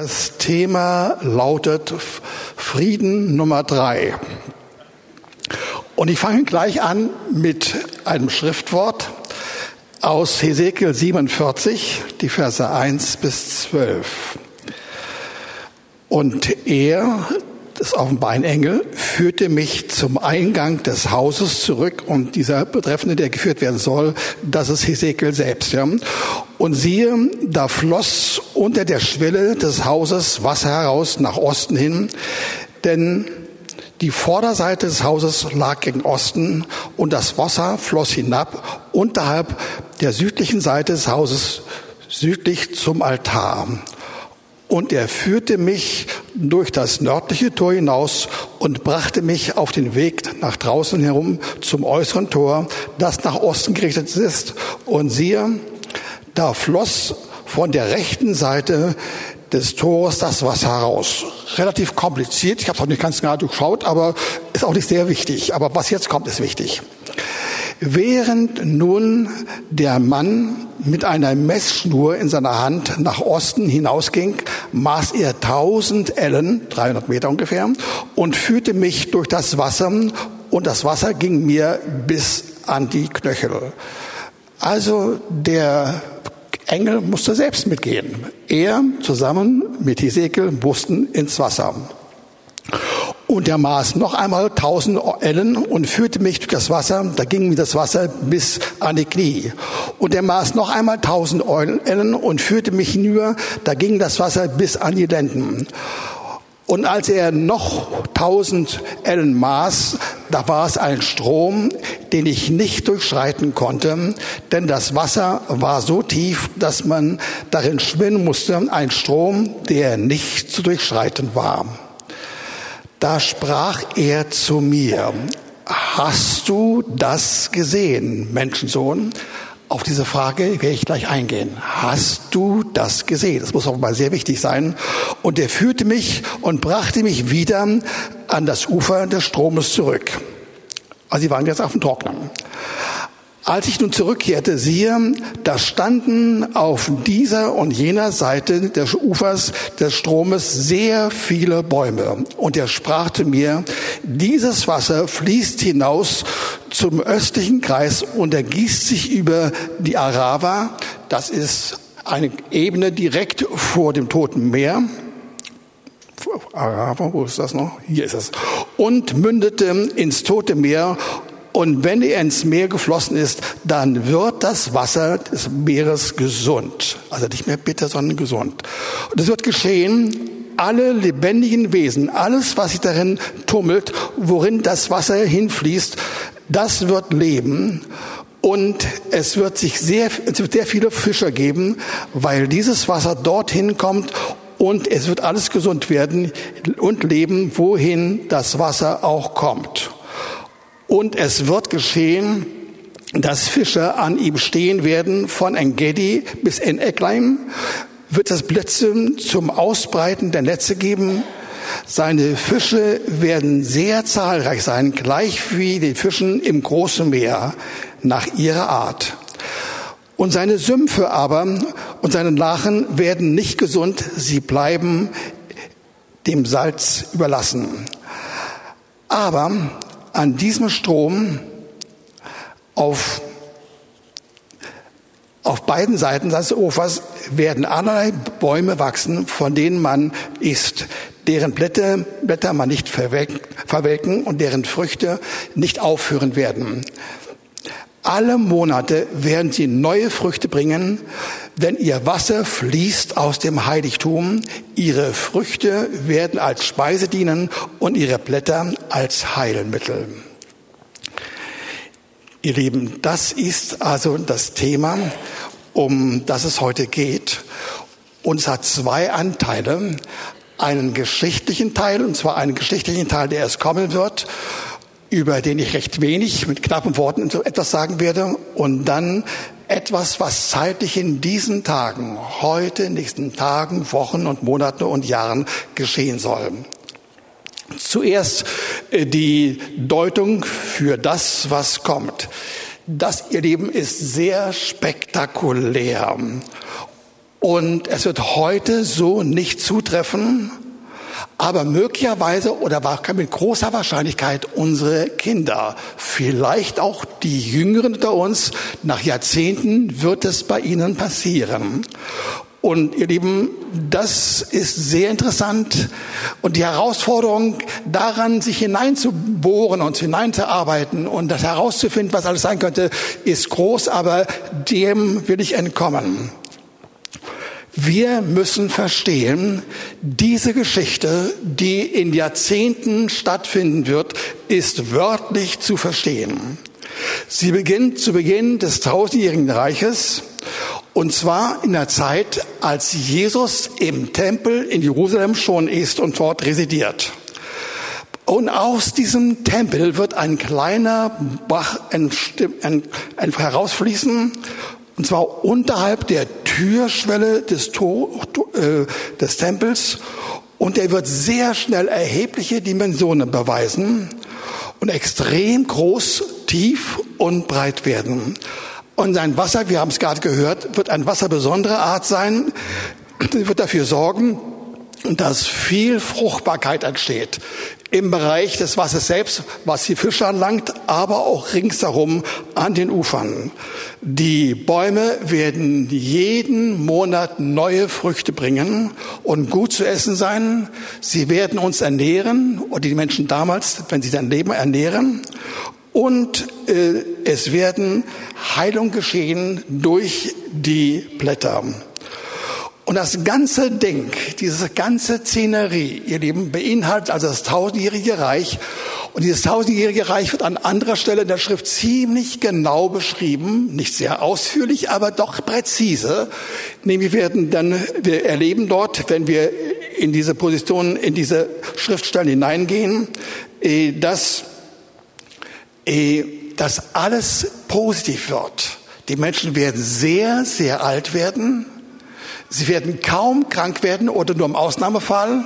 Das Thema lautet Frieden Nummer drei. Und ich fange gleich an mit einem Schriftwort aus Hesekiel 47, die Verse 1 bis 12. Und er, das Offenbarengel, führte mich zum Eingang des Hauses zurück und dieser Betreffende, der geführt werden soll, das ist Hesekiel selbst. Ja. Und siehe, da floss unter der Schwelle des Hauses Wasser heraus nach Osten hin, denn die Vorderseite des Hauses lag gegen Osten und das Wasser floss hinab unterhalb der südlichen Seite des Hauses südlich zum Altar. Und er führte mich durch das nördliche Tor hinaus und brachte mich auf den Weg nach draußen herum zum äußeren Tor, das nach Osten gerichtet ist. Und siehe, da floss von der rechten Seite des Tores das Wasser heraus. Relativ kompliziert, ich habe es auch nicht ganz genau durchschaut, aber ist auch nicht sehr wichtig. Aber was jetzt kommt, ist wichtig. Während nun der Mann mit einer Messschnur in seiner Hand nach Osten hinausging, maß er 1000 Ellen, 300 Meter ungefähr, und führte mich durch das Wasser, und das Wasser ging mir bis an die Knöchel. Also der Engel musste selbst mitgehen. Er zusammen mit Hesekiel mussten ins Wasser. Und er maß noch einmal tausend Ellen und führte mich durch das Wasser. Da ging mir das Wasser bis an die Knie. Und er maß noch einmal tausend Ellen und führte mich hinüber. Da ging das Wasser bis an die Lenden. Und als er noch tausend Ellen maß, da war es ein Strom, den ich nicht durchschreiten konnte, denn das Wasser war so tief, dass man darin schwimmen musste. Ein Strom, der nicht zu durchschreiten war. Da sprach er zu mir, hast du das gesehen, Menschensohn? Auf diese Frage werde ich gleich eingehen. Hast du das gesehen? Das muss auch mal sehr wichtig sein. Und er führte mich und brachte mich wieder an das Ufer des Stromes zurück. Also sie waren jetzt auf dem Trocknen. Als ich nun zurückkehrte, siehe, da standen auf dieser und jener Seite des Ufers des Stromes sehr viele Bäume. Und er sprach zu mir, dieses Wasser fließt hinaus zum östlichen Kreis und ergießt sich über die Arava. Das ist eine Ebene direkt vor dem Toten Meer. Arava, wo ist das noch? Hier ist es. Und mündete ins Tote Meer und wenn er ins Meer geflossen ist, dann wird das Wasser des Meeres gesund. Also nicht mehr bitter, sondern gesund. Und es wird geschehen, alle lebendigen Wesen, alles, was sich darin tummelt, worin das Wasser hinfließt, das wird leben. Und es wird sich sehr, es wird sehr viele Fischer geben, weil dieses Wasser dorthin kommt und es wird alles gesund werden und leben, wohin das Wasser auch kommt. Und es wird geschehen, dass Fische an ihm stehen werden von Engedi bis en Eckleim, wird es Blitze zum Ausbreiten der Netze geben. Seine Fische werden sehr zahlreich sein, gleich wie die Fischen im großen Meer nach ihrer Art. Und seine Sümpfe aber und seine Lachen werden nicht gesund, sie bleiben dem Salz überlassen. Aber an diesem Strom auf, auf beiden Seiten des Ufers werden allerlei Bäume wachsen, von denen man isst, deren Blätter, Blätter man nicht verwelken und deren Früchte nicht aufhören werden. Alle Monate werden sie neue Früchte bringen, denn ihr Wasser fließt aus dem Heiligtum. Ihre Früchte werden als Speise dienen und ihre Blätter als Heilmittel. Ihr Lieben, das ist also das Thema, um das es heute geht. Und es hat zwei Anteile. Einen geschichtlichen Teil, und zwar einen geschichtlichen Teil, der erst kommen wird über den ich recht wenig mit knappen Worten etwas sagen werde und dann etwas, was zeitlich in diesen Tagen, heute, nächsten Tagen, Wochen und Monaten und Jahren geschehen soll. Zuerst äh, die Deutung für das, was kommt. Das, ihr Leben, ist sehr spektakulär. Und es wird heute so nicht zutreffen, aber möglicherweise oder mit großer Wahrscheinlichkeit unsere Kinder, vielleicht auch die Jüngeren unter uns, nach Jahrzehnten wird es bei ihnen passieren. Und ihr Lieben, das ist sehr interessant. Und die Herausforderung daran, sich hineinzubohren und hineinzuarbeiten und das herauszufinden, was alles sein könnte, ist groß, aber dem will ich entkommen. Wir müssen verstehen, diese Geschichte, die in Jahrzehnten stattfinden wird, ist wörtlich zu verstehen. Sie beginnt zu Beginn des tausendjährigen Reiches und zwar in der Zeit, als Jesus im Tempel in Jerusalem schon ist und dort residiert. Und aus diesem Tempel wird ein kleiner Bach herausfließen und zwar unterhalb der Türschwelle des, Tor, äh, des Tempels. Und er wird sehr schnell erhebliche Dimensionen beweisen und extrem groß, tief und breit werden. Und sein Wasser, wir haben es gerade gehört, wird ein Wasser besonderer Art sein. Wird dafür sorgen, dass viel Fruchtbarkeit entsteht im Bereich des Wassers selbst, was die Fische anlangt, aber auch ringsherum an den Ufern. Die Bäume werden jeden Monat neue Früchte bringen und gut zu essen sein. Sie werden uns ernähren oder die Menschen damals, wenn sie sein Leben ernähren. Und äh, es werden Heilung geschehen durch die Blätter. Und das ganze Ding, diese ganze Szenerie, ihr Lieben, beinhaltet also das tausendjährige Reich. Und dieses tausendjährige Reich wird an anderer Stelle in der Schrift ziemlich genau beschrieben, nicht sehr ausführlich, aber doch präzise. Nämlich werden dann, wir erleben dort, wenn wir in diese Position, in diese Schriftstellen hineingehen, äh, dass, äh, dass alles positiv wird. Die Menschen werden sehr, sehr alt werden Sie werden kaum krank werden oder nur im Ausnahmefall.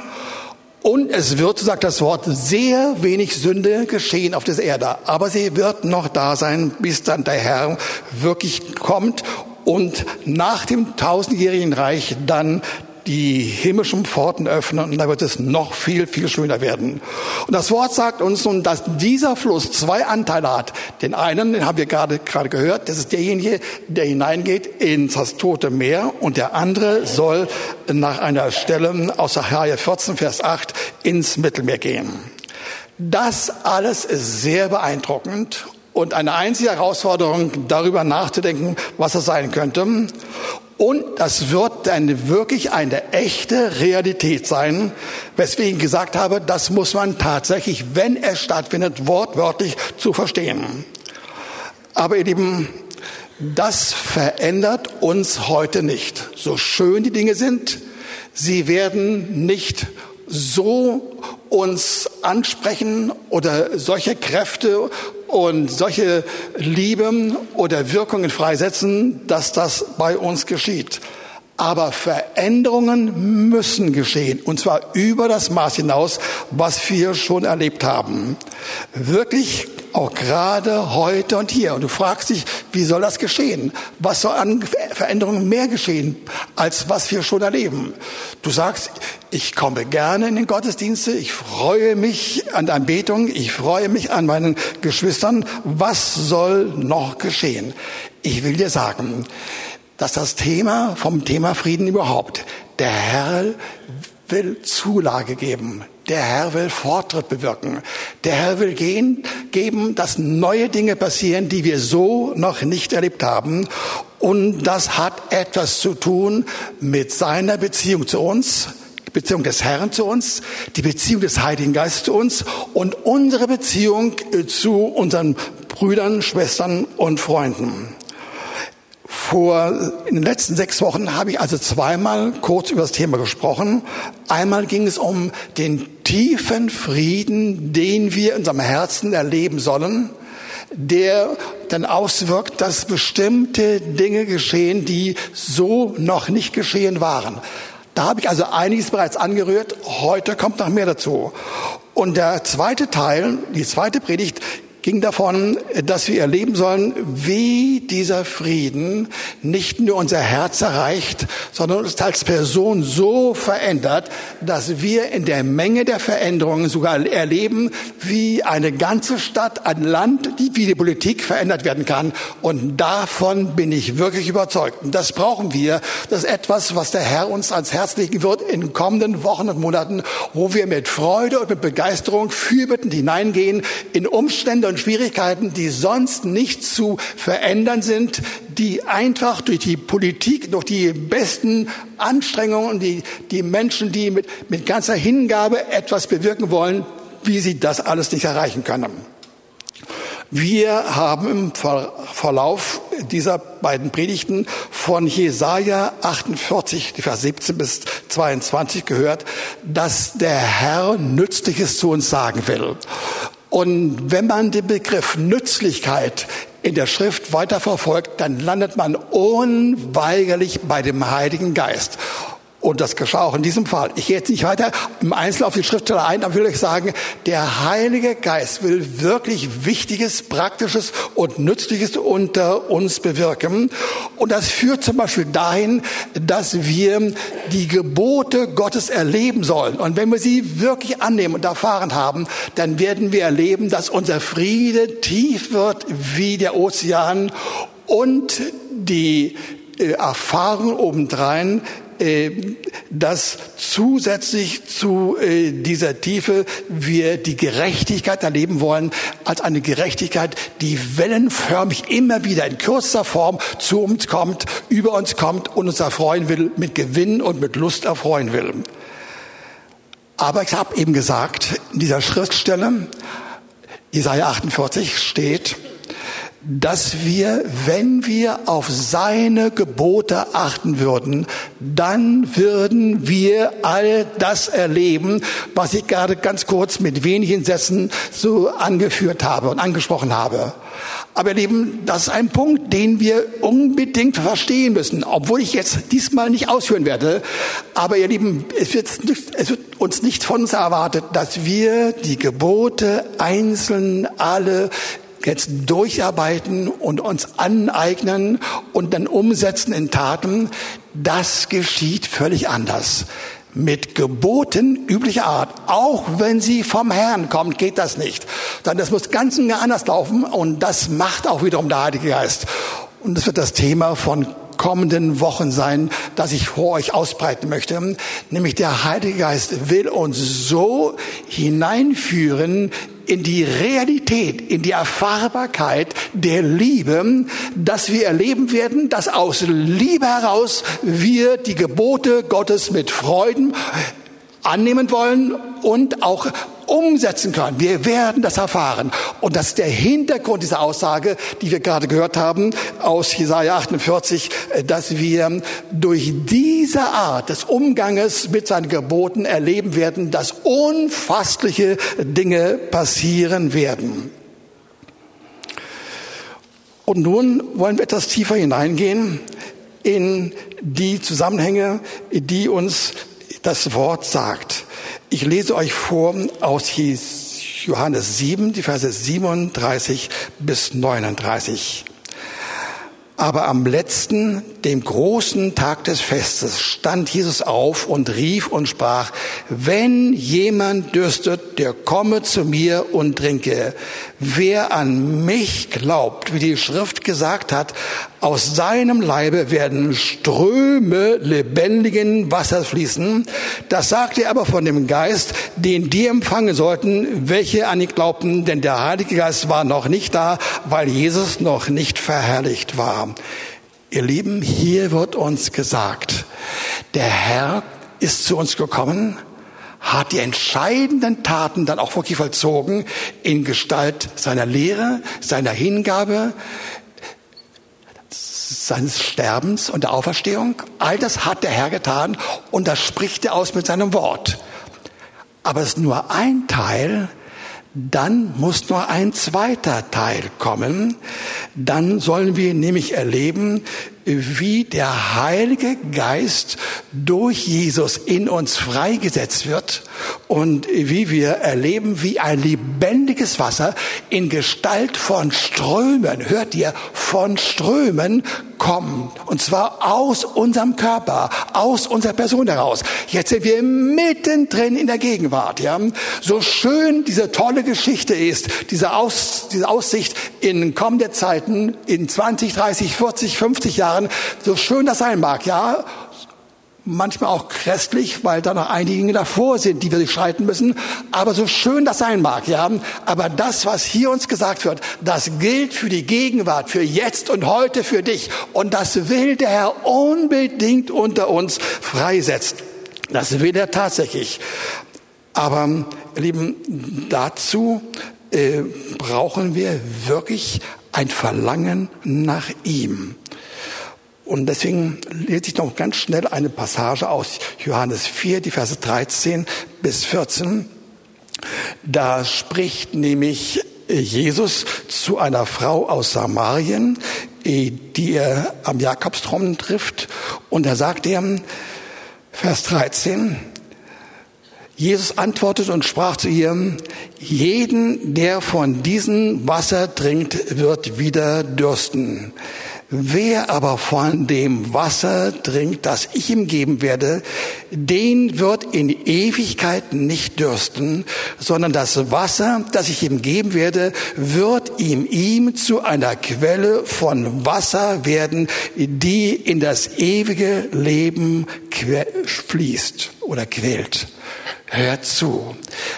Und es wird, sagt das Wort, sehr wenig Sünde geschehen auf dieser Erde. Aber sie wird noch da sein, bis dann der Herr wirklich kommt und nach dem tausendjährigen Reich dann die himmlischen Pforten öffnen und da wird es noch viel, viel schöner werden. Und das Wort sagt uns nun, dass dieser Fluss zwei Anteile hat. Den einen, den haben wir gerade, gerade gehört, das ist derjenige, der hineingeht ins das Tote Meer und der andere soll nach einer Stelle aus Sacharja 14, Vers 8 ins Mittelmeer gehen. Das alles ist sehr beeindruckend und eine einzige Herausforderung, darüber nachzudenken, was es sein könnte. Und das wird dann wirklich eine echte Realität sein, weswegen ich gesagt habe, das muss man tatsächlich, wenn es stattfindet, wortwörtlich zu verstehen. Aber ihr Lieben, das verändert uns heute nicht. So schön die Dinge sind, sie werden nicht so uns ansprechen oder solche Kräfte und solche Liebe oder Wirkungen freisetzen, dass das bei uns geschieht. Aber Veränderungen müssen geschehen, und zwar über das Maß hinaus, was wir schon erlebt haben. Wirklich auch gerade heute und hier. Und du fragst dich, wie soll das geschehen? Was soll an Veränderungen mehr geschehen, als was wir schon erleben? Du sagst, ich komme gerne in den Gottesdienste, ich freue mich an der Anbetung, ich freue mich an meinen Geschwistern. Was soll noch geschehen? Ich will dir sagen, dass das Thema vom Thema Frieden überhaupt, der Herr will Zulage geben. Der Herr will Fortschritt bewirken. Der Herr will gehen, geben, dass neue Dinge passieren, die wir so noch nicht erlebt haben. Und das hat etwas zu tun mit seiner Beziehung zu uns, Beziehung des Herrn zu uns, die Beziehung des Heiligen Geistes zu uns und unsere Beziehung zu unseren Brüdern, Schwestern und Freunden. Vor in den letzten sechs Wochen habe ich also zweimal kurz über das Thema gesprochen. Einmal ging es um den tiefen Frieden, den wir in unserem Herzen erleben sollen, der dann auswirkt, dass bestimmte Dinge geschehen, die so noch nicht geschehen waren. Da habe ich also einiges bereits angerührt. Heute kommt noch mehr dazu. Und der zweite Teil, die zweite Predigt, ging davon, dass wir erleben sollen, wie dieser Frieden nicht nur unser Herz erreicht, sondern uns als Person so verändert, dass wir in der Menge der Veränderungen sogar erleben, wie eine ganze Stadt, ein Land, wie die Politik verändert werden kann. Und davon bin ich wirklich überzeugt. Und das brauchen wir. Das ist etwas, was der Herr uns ans Herz legen wird in kommenden Wochen und Monaten, wo wir mit Freude und mit Begeisterung fürbittend hineingehen in Umstände und Schwierigkeiten, die sonst nicht zu verändern sind, die einfach durch die Politik, durch die besten Anstrengungen, die, die Menschen, die mit, mit ganzer Hingabe etwas bewirken wollen, wie sie das alles nicht erreichen können. Wir haben im Verlauf dieser beiden Predigten von Jesaja 48, die Vers 17 bis 22 gehört, dass der Herr Nützliches zu uns sagen will. Und wenn man den Begriff Nützlichkeit in der Schrift weiterverfolgt, dann landet man unweigerlich bei dem Heiligen Geist. Und das geschah auch in diesem Fall. Ich gehe jetzt nicht weiter im Einzelnen auf die Schriftsteller ein, aber will euch sagen, der Heilige Geist will wirklich Wichtiges, Praktisches und Nützliches unter uns bewirken. Und das führt zum Beispiel dahin, dass wir die Gebote Gottes erleben sollen. Und wenn wir sie wirklich annehmen und erfahren haben, dann werden wir erleben, dass unser Friede tief wird wie der Ozean und die äh, Erfahrung obendrein dass zusätzlich zu äh, dieser Tiefe wir die Gerechtigkeit erleben wollen als eine Gerechtigkeit, die wellenförmig immer wieder in kürzer Form zu uns kommt, über uns kommt und uns erfreuen will, mit Gewinn und mit Lust erfreuen will. Aber ich habe eben gesagt, in dieser Schriftstelle, Isaiah 48 steht, dass wir, wenn wir auf seine Gebote achten würden, dann würden wir all das erleben, was ich gerade ganz kurz mit wenigen Sätzen so angeführt habe und angesprochen habe. Aber ihr Lieben, das ist ein Punkt, den wir unbedingt verstehen müssen, obwohl ich jetzt diesmal nicht ausführen werde. Aber ihr Lieben, es wird, es wird uns nicht von uns erwartet, dass wir die Gebote einzeln alle jetzt durcharbeiten und uns aneignen und dann umsetzen in Taten, das geschieht völlig anders. Mit Geboten üblicher Art, auch wenn sie vom Herrn kommt, geht das nicht. Sondern das muss ganz anders laufen und das macht auch wiederum der Heilige Geist. Und das wird das Thema von kommenden Wochen sein, das ich vor euch ausbreiten möchte. Nämlich der Heilige Geist will uns so hineinführen in die Realität, in die Erfahrbarkeit der Liebe, dass wir erleben werden, dass aus Liebe heraus wir die Gebote Gottes mit Freuden annehmen wollen und auch umsetzen können. Wir werden das erfahren. Und das ist der Hintergrund dieser Aussage, die wir gerade gehört haben aus Jesaja 48, dass wir durch diese Art des Umganges mit seinen Geboten erleben werden, dass unfassliche Dinge passieren werden. Und nun wollen wir etwas tiefer hineingehen in die Zusammenhänge, die uns das Wort sagt. Ich lese euch vor aus Johannes 7, die Verse 37 bis 39. Aber am letzten, dem großen Tag des Festes, stand Jesus auf und rief und sprach, wenn jemand dürstet, der komme zu mir und trinke. Wer an mich glaubt, wie die Schrift gesagt hat, aus seinem Leibe werden Ströme lebendigen Wassers fließen. Das sagte er aber von dem Geist, den die empfangen sollten, welche an ihn glaubten, denn der Heilige Geist war noch nicht da, weil Jesus noch nicht verherrlicht war. Ihr Lieben, hier wird uns gesagt, der Herr ist zu uns gekommen, hat die entscheidenden Taten dann auch wirklich vollzogen in Gestalt seiner Lehre, seiner Hingabe, seines Sterbens und der Auferstehung. All das hat der Herr getan und das spricht er aus mit seinem Wort. Aber es ist nur ein Teil, dann muss nur ein zweiter Teil kommen. Dann sollen wir nämlich erleben, wie der Heilige Geist durch Jesus in uns freigesetzt wird und wie wir erleben, wie ein lebendiges Wasser in Gestalt von Strömen, hört ihr, von Strömen kommen. Und zwar aus unserem Körper, aus unserer Person heraus. Jetzt sind wir mittendrin in der Gegenwart. Ja? So schön diese tolle Geschichte ist, diese, Aus, diese Aussicht in kommende Zeiten, in 20, 30, 40, 50 Jahren, so schön das sein mag, ja, manchmal auch christlich, weil da noch einige Dinge davor sind, die wir durchschreiten müssen. Aber so schön das sein mag, ja. Aber das, was hier uns gesagt wird, das gilt für die Gegenwart, für jetzt und heute für dich. Und das will der Herr unbedingt unter uns freisetzen. Das will er tatsächlich. Aber, ihr Lieben, dazu äh, brauchen wir wirklich ein Verlangen nach ihm. Und deswegen lese ich noch ganz schnell eine Passage aus Johannes 4, die Verse 13 bis 14. Da spricht nämlich Jesus zu einer Frau aus Samarien, die er am Jakobstrom trifft. Und er sagt ihr, Vers 13, Jesus antwortet und sprach zu ihr, jeden, der von diesem Wasser trinkt, wird wieder dürsten. Wer aber von dem Wasser trinkt, das ich ihm geben werde, den wird in Ewigkeit nicht dürsten, sondern das Wasser, das ich ihm geben werde, wird ihm ihm zu einer Quelle von Wasser werden, die in das ewige Leben fließt oder quält. Hört zu.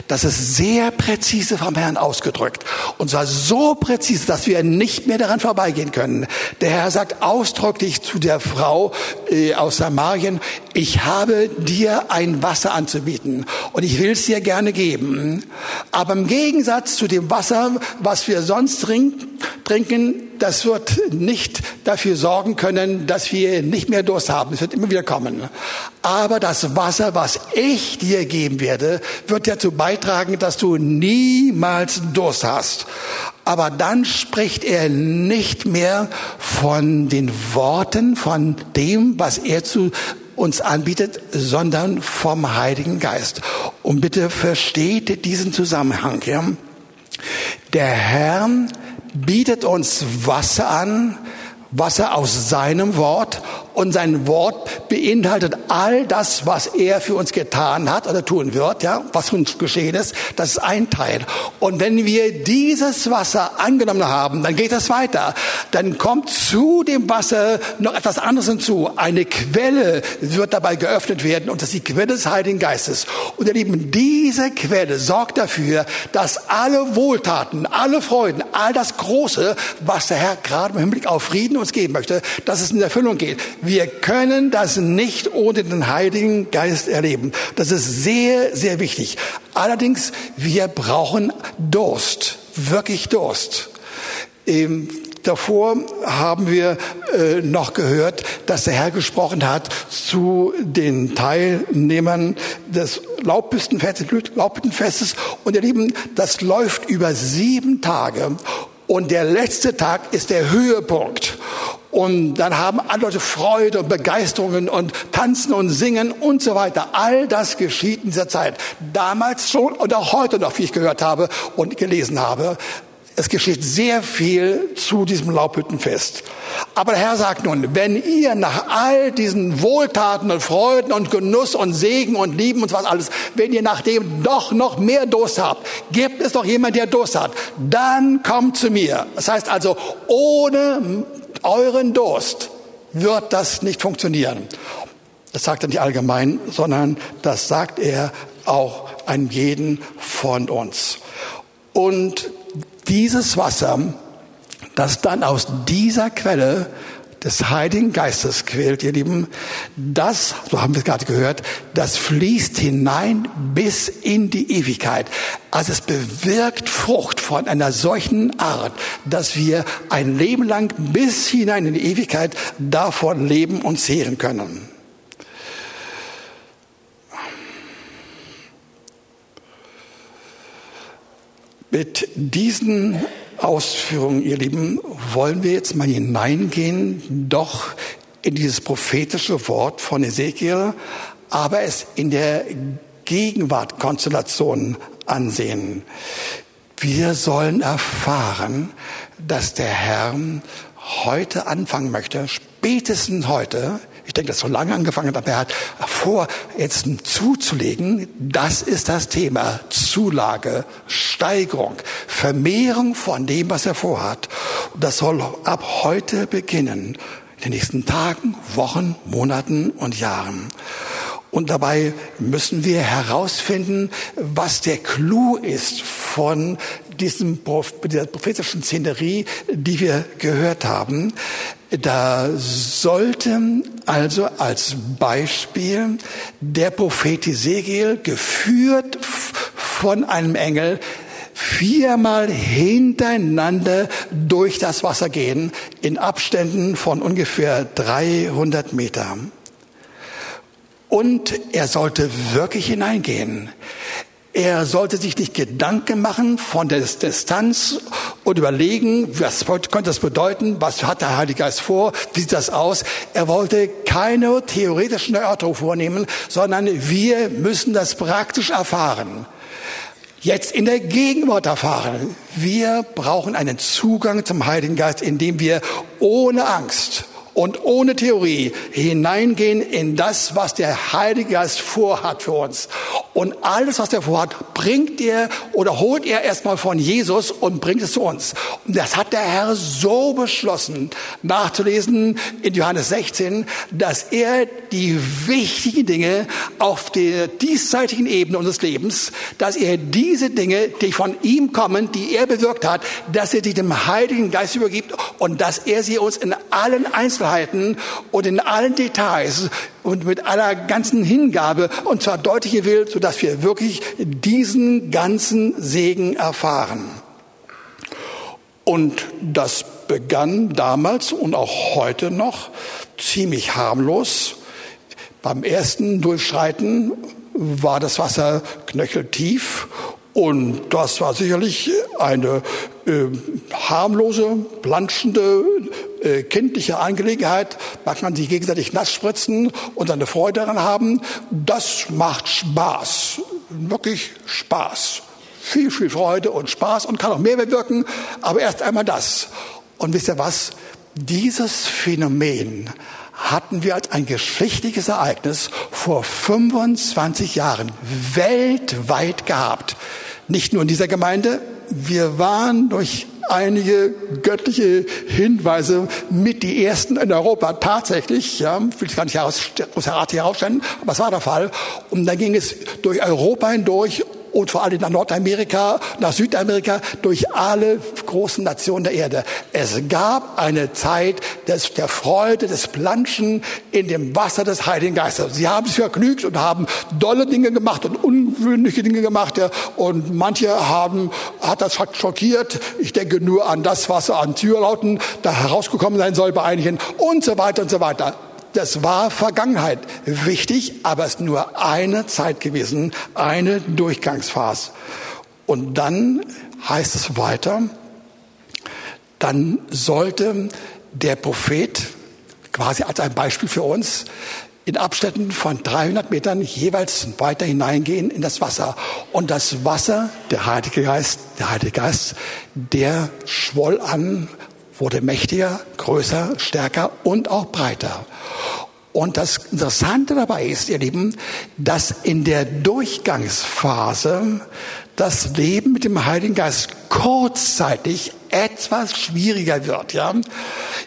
Das ist sehr präzise vom Herrn ausgedrückt. Und zwar so präzise, dass wir nicht mehr daran vorbeigehen können. Der Herr sagt ausdrücklich zu der Frau äh, aus Samarien, ich habe dir ein Wasser anzubieten und ich will es dir gerne geben. Aber im Gegensatz zu dem Wasser, was wir sonst trinken, trinken das wird nicht dafür sorgen können, dass wir nicht mehr Durst haben. Es wird immer wieder kommen. Aber das Wasser, was ich dir geben werde, wird dazu beitragen, dass du niemals Durst hast. Aber dann spricht er nicht mehr von den Worten, von dem, was er zu uns anbietet, sondern vom Heiligen Geist. Und bitte versteht diesen Zusammenhang. Ja? Der Herr bietet uns Wasser an, Wasser aus seinem Wort und sein Wort beinhaltet all das, was er für uns getan hat oder tun wird, ja, was uns geschehen ist. Das ist ein Teil. Und wenn wir dieses Wasser angenommen haben, dann geht es weiter. Dann kommt zu dem Wasser noch etwas anderes hinzu. Eine Quelle wird dabei geöffnet werden und das ist die Quelle des Heiligen Geistes. Und ihr Lieben, diese Quelle sorgt dafür, dass alle Wohltaten, alle Freuden, all das Große, was der Herr gerade im Hinblick auf Frieden uns geben möchte, dass es in Erfüllung geht. Wir können das nicht ohne den Heiligen Geist erleben. Das ist sehr, sehr wichtig. Allerdings, wir brauchen Durst, wirklich Durst. Ähm, davor haben wir äh, noch gehört, dass der Herr gesprochen hat zu den Teilnehmern des Laubbüstenfestes. Und ihr Lieben, das läuft über sieben Tage. Und der letzte Tag ist der Höhepunkt. Und dann haben alle Leute Freude und Begeisterungen und tanzen und singen und so weiter. All das geschieht in dieser Zeit. Damals schon und auch heute noch, wie ich gehört habe und gelesen habe. Es geschieht sehr viel zu diesem Laubhüttenfest. Aber der Herr sagt nun, wenn ihr nach all diesen Wohltaten und Freuden und Genuss und Segen und Lieben und was alles, wenn ihr nach dem doch noch mehr Durst habt, gibt es doch jemand, der Durst hat, dann kommt zu mir. Das heißt also, ohne euren Durst wird das nicht funktionieren. Das sagt er nicht allgemein, sondern das sagt er auch an jeden von uns. Und dieses Wasser, das dann aus dieser Quelle des Heiligen Geistes quält, ihr Lieben, das, so haben wir es gerade gehört, das fließt hinein bis in die Ewigkeit. Also es bewirkt Frucht von einer solchen Art, dass wir ein Leben lang bis hinein in die Ewigkeit davon leben und zehren können. Mit diesen Ausführungen, ihr Lieben, wollen wir jetzt mal hineingehen, doch in dieses prophetische Wort von Ezekiel, aber es in der Gegenwart Konstellation ansehen. Wir sollen erfahren, dass der Herr heute anfangen möchte, spätestens heute, ich denke, das so lange angefangen hat, aber er hat vor, jetzt zuzulegen, das ist das Thema. Zulage, Steigerung, Vermehrung von dem, was er vorhat. Und das soll ab heute beginnen. In den nächsten Tagen, Wochen, Monaten und Jahren. Und dabei müssen wir herausfinden, was der Clou ist von diesem, dieser prophetischen Szenerie, die wir gehört haben. Da sollte also als Beispiel der Prophet Ezekiel geführt von einem Engel viermal hintereinander durch das Wasser gehen in Abständen von ungefähr 300 Metern. Und er sollte wirklich hineingehen. Er sollte sich nicht Gedanken machen von der Distanz und überlegen, was könnte das bedeuten, was hat der Heilige Geist vor, wie sieht das aus. Er wollte keine theoretischen Erörterungen vornehmen, sondern wir müssen das praktisch erfahren. Jetzt in der Gegenwart erfahren. Wir brauchen einen Zugang zum Heiligen Geist, indem wir ohne Angst und ohne Theorie hineingehen in das, was der Heilige Geist vorhat für uns. Und alles, was er vorhat, bringt er oder holt er erstmal von Jesus und bringt es zu uns. Und das hat der Herr so beschlossen, nachzulesen in Johannes 16, dass er die wichtigen Dinge auf der diesseitigen Ebene unseres Lebens, dass er diese Dinge, die von ihm kommen, die er bewirkt hat, dass er die dem Heiligen Geist übergibt und dass er sie uns in allen Einzelheiten Einzelheiten und in allen Details und mit aller ganzen Hingabe und zwar deutliche will, sodass wir wirklich diesen ganzen Segen erfahren. Und das begann damals und auch heute noch ziemlich harmlos. Beim ersten Durchschreiten war das Wasser knöcheltief und das war sicherlich eine äh, harmlose, planschende, äh, kindliche Angelegenheit. Man kann sich gegenseitig nass spritzen und seine Freude daran haben. Das macht Spaß. Wirklich Spaß. Viel, viel Freude und Spaß und kann auch mehr bewirken. Aber erst einmal das. Und wisst ihr was? Dieses Phänomen hatten wir als ein geschichtliches Ereignis vor 25 Jahren weltweit gehabt. Nicht nur in dieser Gemeinde, wir waren durch einige göttliche Hinweise mit die ersten in Europa tatsächlich, ja, will ich gar nicht heraus, herausstellen, aber es war der Fall. Und dann ging es durch Europa hindurch und vor allem nach Nordamerika, nach Südamerika, durch alle großen Nationen der Erde. Es gab eine Zeit des, der Freude, des Planschen in dem Wasser des Heiligen Geistes. Sie haben sich vergnügt und haben dolle Dinge gemacht und ungewöhnliche Dinge gemacht. Ja, und manche haben, hat das schockiert. Ich denke nur an das, was an Türlauten da herausgekommen sein soll bei einigen und so weiter und so weiter. Das war Vergangenheit. Wichtig, aber es ist nur eine Zeit gewesen, eine Durchgangsphase. Und dann heißt es weiter, dann sollte der Prophet quasi als ein Beispiel für uns in Abständen von 300 Metern jeweils weiter hineingehen in das Wasser. Und das Wasser, der Heilige Geist, der Heilige Geist, der schwoll an wurde mächtiger, größer, stärker und auch breiter. Und das Interessante dabei ist, ihr Lieben, dass in der Durchgangsphase das Leben mit dem Heiligen Geist kurzzeitig etwas schwieriger wird. Ja,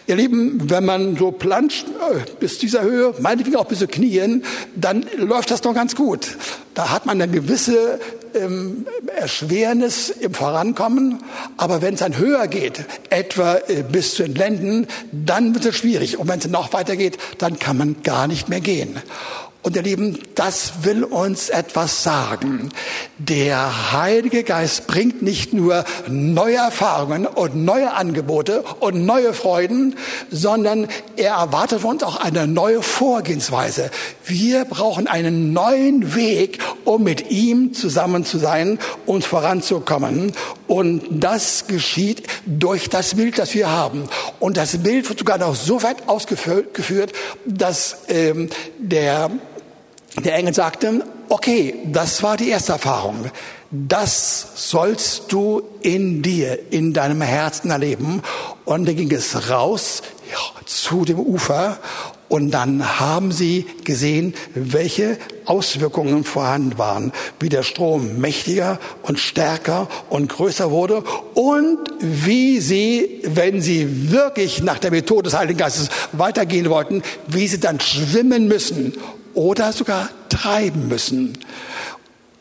ihr Lieben, wenn man so planscht äh, bis dieser Höhe, meinetwegen auch bis zu Knien, dann läuft das doch ganz gut. Da hat man eine gewisse ähm, Erschwernis im Vorankommen. Aber wenn es dann höher geht, etwa äh, bis zu den Lenden, dann wird es schwierig. Und wenn es noch weiter geht, dann kann man gar nicht mehr gehen. Und ihr Lieben, das will uns etwas sagen. Der Heilige Geist bringt nicht nur neue Erfahrungen und neue Angebote und neue Freuden, sondern er erwartet von uns auch eine neue Vorgehensweise. Wir brauchen einen neuen Weg, um mit ihm zusammen zu sein und voranzukommen. Und das geschieht durch das Bild, das wir haben. Und das Bild wird sogar noch so weit ausgeführt, dass ähm, der, der Engel sagte, okay, das war die erste Erfahrung. Das sollst du in dir, in deinem Herzen erleben. Und dann ging es raus zu dem Ufer und dann haben sie gesehen, welche Auswirkungen vorhanden waren, wie der Strom mächtiger und stärker und größer wurde und wie sie, wenn sie wirklich nach der Methode des Heiligen Geistes weitergehen wollten, wie sie dann schwimmen müssen oder sogar treiben müssen.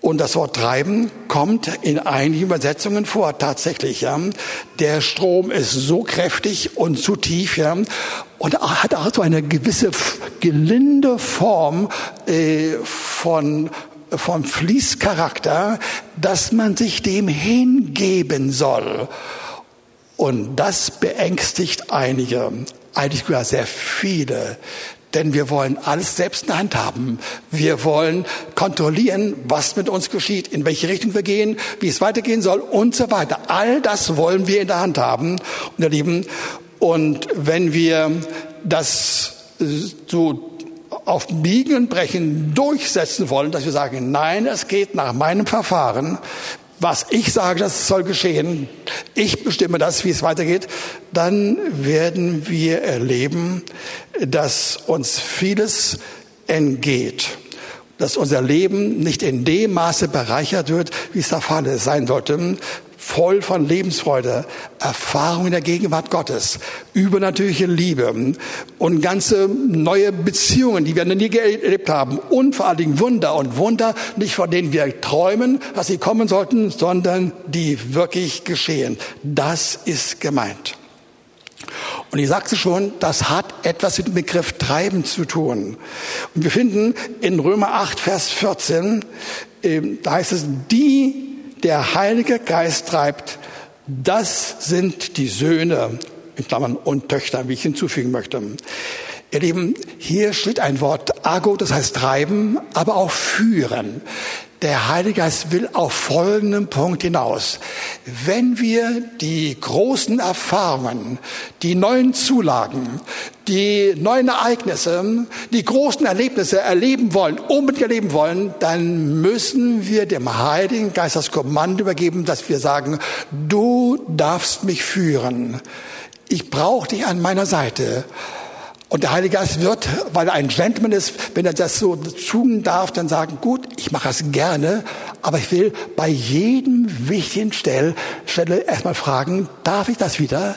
Und das Wort treiben kommt in einigen Übersetzungen vor, tatsächlich. Ja. Der Strom ist so kräftig und zu tief ja, und hat auch so eine gewisse gelinde Form äh, von vom Fließcharakter, dass man sich dem hingeben soll. Und das beängstigt einige, eigentlich sogar sehr viele, denn wir wollen alles selbst in der Hand haben. Wir wollen kontrollieren, was mit uns geschieht, in welche Richtung wir gehen, wie es weitergehen soll und so weiter. All das wollen wir in der Hand haben, ihr Lieben. Und wenn wir das so auf Biegen und Brechen durchsetzen wollen, dass wir sagen, nein, es geht nach meinem Verfahren, was ich sage, das soll geschehen, ich bestimme das, wie es weitergeht, dann werden wir erleben, dass uns vieles entgeht, dass unser Leben nicht in dem Maße bereichert wird, wie es der Fall sein sollte, voll von Lebensfreude, Erfahrung in der Gegenwart Gottes, übernatürliche Liebe und ganze neue Beziehungen, die wir noch nie erlebt haben und vor allen Dingen Wunder und Wunder, nicht von denen wir träumen, dass sie kommen sollten, sondern die wirklich geschehen. Das ist gemeint. Und ich sagte schon, das hat etwas mit dem Begriff Treiben zu tun. Und wir finden in Römer 8, Vers 14, ähm, da heißt es, die der Heilige Geist treibt, das sind die Söhne, in Klammern und Töchter, wie ich hinzufügen möchte. Ihr Lieben, hier steht ein Wort Ago, das heißt treiben, aber auch führen. Der Heilige Geist will auf folgenden Punkt hinaus. Wenn wir die großen Erfahrungen, die neuen Zulagen, die neuen Ereignisse, die großen Erlebnisse erleben wollen, unbedingt erleben wollen, dann müssen wir dem Heiligen Geist das Kommando übergeben, dass wir sagen, du darfst mich führen. Ich brauche dich an meiner Seite. Und der Heilige Geist wird, weil er ein Gentleman ist, wenn er das so tun darf, dann sagen, gut, ich mache das gerne, aber ich will bei jedem wichtigen Stelle, Stelle erstmal fragen, darf ich das wieder?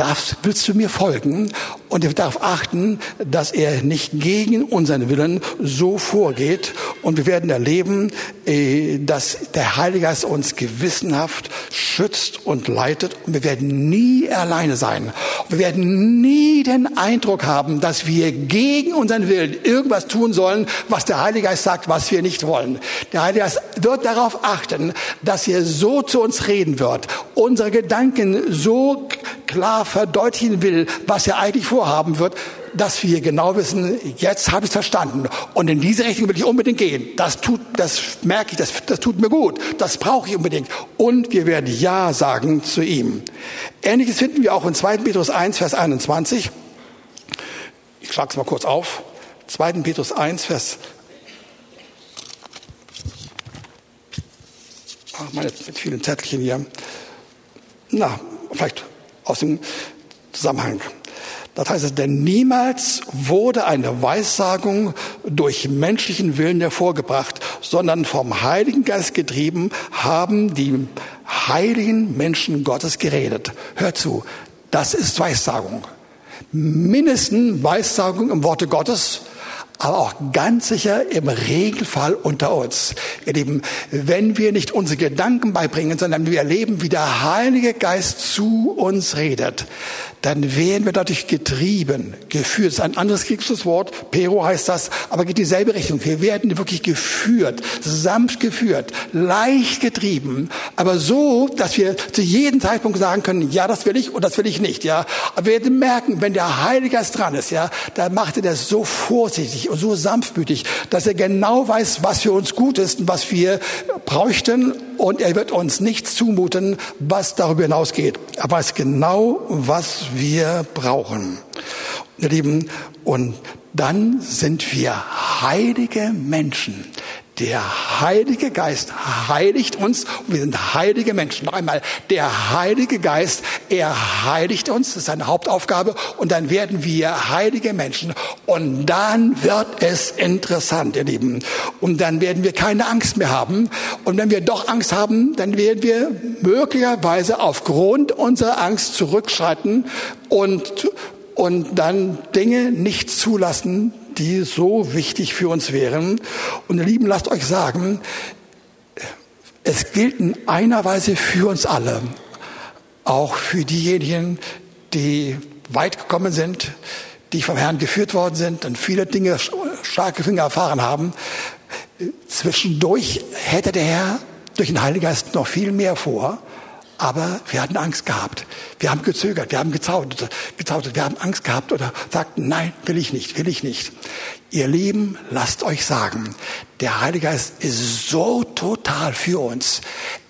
darfst, willst du mir folgen? Und er darf achten, dass er nicht gegen unseren Willen so vorgeht. Und wir werden erleben, äh, dass der Heilige Geist uns gewissenhaft schützt und leitet. Und wir werden nie alleine sein. Wir werden nie den Eindruck haben, dass wir gegen unseren Willen irgendwas tun sollen, was der Heilige Geist sagt, was wir nicht wollen. Der Heilige Geist wird darauf achten, dass er so zu uns reden wird, unsere Gedanken so klar verdeutlichen will, was er eigentlich vorhaben wird, dass wir genau wissen, jetzt habe ich es verstanden und in diese Richtung will ich unbedingt gehen. Das tut, das merke ich, das, das tut mir gut, das brauche ich unbedingt. Und wir werden Ja sagen zu ihm. Ähnliches finden wir auch in 2. Petrus 1, Vers 21. Ich schlage es mal kurz auf. 2. Petrus 1, Vers Ach, meine mit vielen Zettelchen hier. Na, vielleicht aus dem Zusammenhang. Das heißt, denn niemals wurde eine Weissagung durch menschlichen Willen hervorgebracht, sondern vom Heiligen Geist getrieben haben die heiligen Menschen Gottes geredet. Hör zu, das ist Weissagung. Mindestens Weissagung im Worte Gottes, aber auch ganz sicher im Regelfall unter uns. Ihr Lieben, wenn wir nicht unsere Gedanken beibringen, sondern wir erleben, wie der Heilige Geist zu uns redet, dann werden wir dadurch getrieben, geführt. Das ist ein anderes griechisches Wort, Pero heißt das, aber geht dieselbe Richtung. Wir werden wirklich geführt, sanft geführt, leicht getrieben, aber so, dass wir zu jedem Zeitpunkt sagen können, ja, das will ich und das will ich nicht, ja. Aber wir werden merken, wenn der Heilige Geist dran ist, ja, dann macht er das so vorsichtig und so sanftmütig, dass er genau weiß, was für uns gut ist und was wir bräuchten und er wird uns nichts zumuten, was darüber hinausgeht. Er weiß genau, was wir brauchen. Ihr Lieben, und dann sind wir heilige Menschen. Der Heilige Geist heiligt uns. Wir sind heilige Menschen. Noch einmal, der Heilige Geist, er heiligt uns. Das ist seine Hauptaufgabe. Und dann werden wir heilige Menschen. Und dann wird es interessant, ihr Lieben. Und dann werden wir keine Angst mehr haben. Und wenn wir doch Angst haben, dann werden wir möglicherweise aufgrund unserer Angst zurückschreiten und und dann Dinge nicht zulassen, die so wichtig für uns wären. Und ihr Lieben, lasst euch sagen, es gilt in einer Weise für uns alle, auch für diejenigen, die weit gekommen sind, die vom Herrn geführt worden sind und viele Dinge starke Finger erfahren haben. Zwischendurch hätte der Herr durch den Heiligen Geist noch viel mehr vor. Aber wir hatten Angst gehabt. Wir haben gezögert, wir haben gezaudert, gezaudert, wir haben Angst gehabt oder sagten, nein, will ich nicht, will ich nicht. Ihr Lieben, lasst euch sagen, der Heilige Geist ist so total für uns.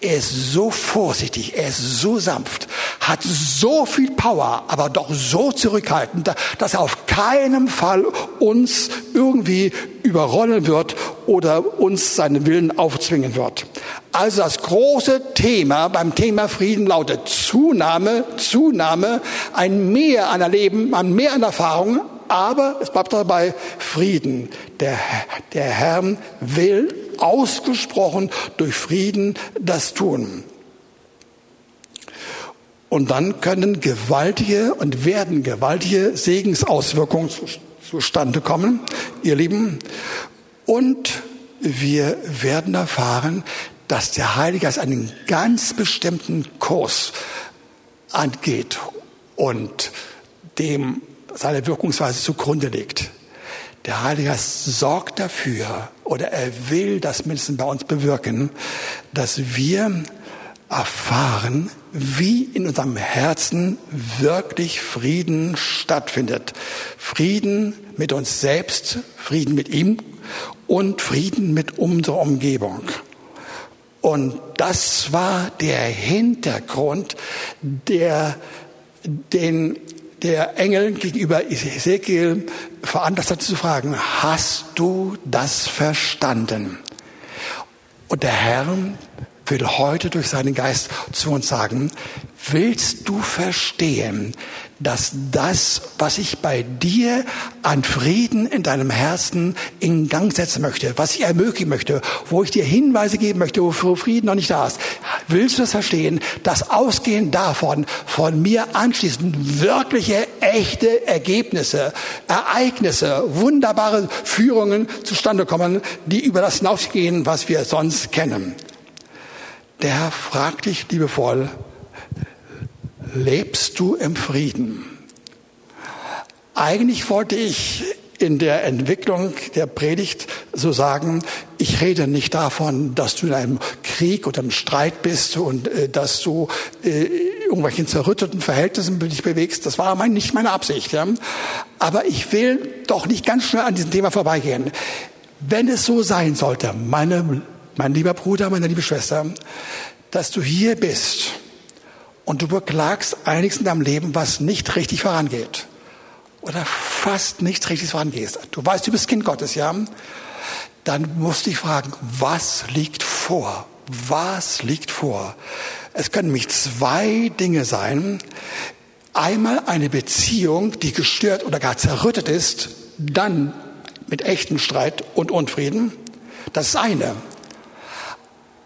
Er ist so vorsichtig, er ist so sanft, hat so viel Power, aber doch so zurückhaltend, dass er auf keinen Fall uns irgendwie überrollen wird oder uns seinen Willen aufzwingen wird. Also das große Thema beim Thema Frieden lautet Zunahme, Zunahme, ein Mehr an Erleben, ein Mehr an Erfahrung, aber es bleibt dabei Frieden. Der, der Herr will ausgesprochen durch Frieden das tun. Und dann können gewaltige und werden gewaltige Segensauswirkungen zustande kommen, ihr Lieben. Und wir werden erfahren, dass der Heilige Geist einen ganz bestimmten Kurs angeht und dem seine Wirkungsweise zugrunde legt. Der Heilige Geist sorgt dafür oder er will das mindestens bei uns bewirken, dass wir erfahren, wie in unserem Herzen wirklich Frieden stattfindet. Frieden mit uns selbst, Frieden mit ihm und Frieden mit unserer Umgebung. Und das war der Hintergrund, der den der Engel gegenüber Ezekiel veranlasst hat zu fragen, hast du das verstanden? Und der Herr will heute durch seinen Geist zu uns sagen, willst du verstehen, dass das, was ich bei dir an Frieden in deinem Herzen in Gang setzen möchte, was ich ermöglichen möchte, wo ich dir Hinweise geben möchte, wofür Frieden noch nicht da ist, willst du das verstehen, dass ausgehend davon von mir anschließend wirkliche, echte Ergebnisse, Ereignisse, wunderbare Führungen zustande kommen, die über das hinausgehen, was wir sonst kennen. Der Herr fragt dich liebevoll, lebst du im Frieden? Eigentlich wollte ich in der Entwicklung der Predigt so sagen, ich rede nicht davon, dass du in einem Krieg oder einem Streit bist und äh, dass du äh, irgendwelchen zerrütteten Verhältnissen dich bewegst. Das war mein, nicht meine Absicht. Ja? Aber ich will doch nicht ganz schnell an diesem Thema vorbeigehen. Wenn es so sein sollte, meine, mein lieber Bruder, meine liebe Schwester, dass du hier bist und du beklagst einiges in deinem Leben, was nicht richtig vorangeht oder fast nicht richtig vorangeht. Du weißt, du bist Kind Gottes, ja? Dann musst du dich fragen, was liegt vor? Was liegt vor? Es können nämlich zwei Dinge sein. Einmal eine Beziehung, die gestört oder gar zerrüttet ist, dann mit echtem Streit und Unfrieden. Das ist eine.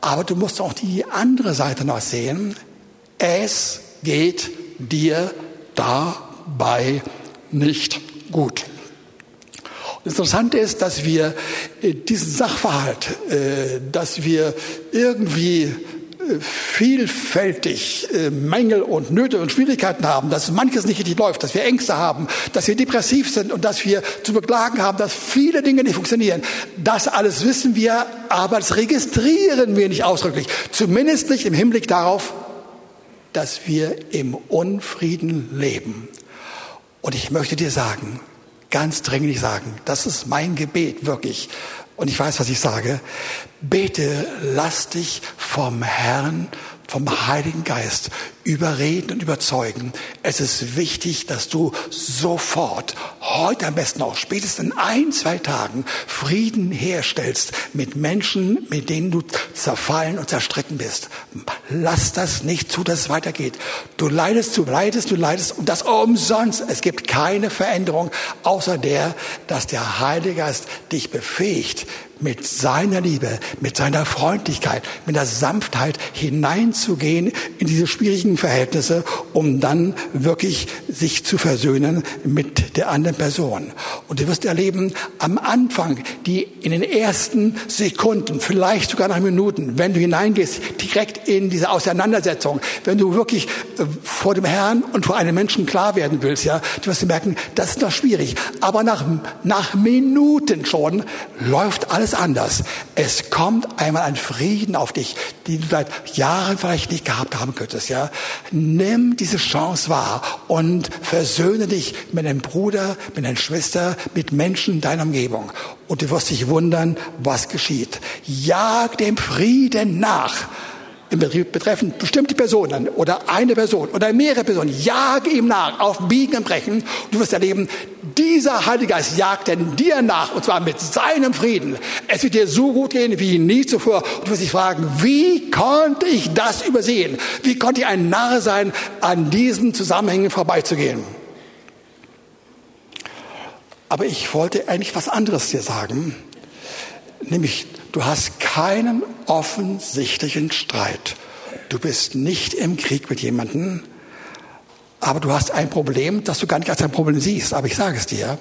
Aber du musst auch die andere Seite noch sehen. Es geht dir dabei nicht gut. Interessant ist, dass wir äh, diesen Sachverhalt, äh, dass wir irgendwie vielfältig Mängel und Nöte und Schwierigkeiten haben, dass manches nicht richtig läuft, dass wir Ängste haben, dass wir depressiv sind und dass wir zu beklagen haben, dass viele Dinge nicht funktionieren. Das alles wissen wir, aber das registrieren wir nicht ausdrücklich. Zumindest nicht im Hinblick darauf, dass wir im Unfrieden leben. Und ich möchte dir sagen, ganz dringlich sagen, das ist mein Gebet wirklich. Und ich weiß, was ich sage. Bete, lass dich vom Herrn vom Heiligen Geist überreden und überzeugen. Es ist wichtig, dass du sofort, heute am besten auch spätestens in ein, zwei Tagen Frieden herstellst mit Menschen, mit denen du zerfallen und zerstritten bist. Lass das nicht zu, dass es weitergeht. Du leidest, du leidest, du leidest und das umsonst. Es gibt keine Veränderung außer der, dass der Heilige Geist dich befähigt, mit seiner Liebe, mit seiner Freundlichkeit, mit der Sanftheit hineinzugehen in diese schwierigen Verhältnisse, um dann wirklich sich zu versöhnen mit der anderen Person. Und du wirst erleben, am Anfang, die in den ersten Sekunden, vielleicht sogar nach Minuten, wenn du hineingehst, direkt in diese Auseinandersetzung, wenn du wirklich äh, vor dem Herrn und vor einem Menschen klar werden willst, ja, du wirst merken, das ist noch schwierig. Aber nach, nach Minuten schon läuft alles anders. Es kommt einmal ein Frieden auf dich, den du seit Jahren vielleicht nicht gehabt haben könntest, ja. Nimm diese Chance wahr und versöhne dich mit deinem Bruder, mit deiner Schwester, mit Menschen in deiner Umgebung. Und du wirst dich wundern, was geschieht. Jag dem Frieden nach betreffen bestimmte Personen oder eine Person oder mehrere Personen, jage ihm nach, auf Biegen und Brechen. Du wirst erleben, dieser Heilige Geist jagt denn dir nach, und zwar mit seinem Frieden. Es wird dir so gut gehen wie nie zuvor. Und du wirst dich fragen, wie konnte ich das übersehen? Wie konnte ich ein Narr sein, an diesen Zusammenhängen vorbeizugehen? Aber ich wollte eigentlich was anderes dir sagen, nämlich Du hast keinen offensichtlichen Streit. Du bist nicht im Krieg mit jemandem, aber du hast ein Problem, das du gar nicht als ein Problem siehst. Aber ich sage es dir,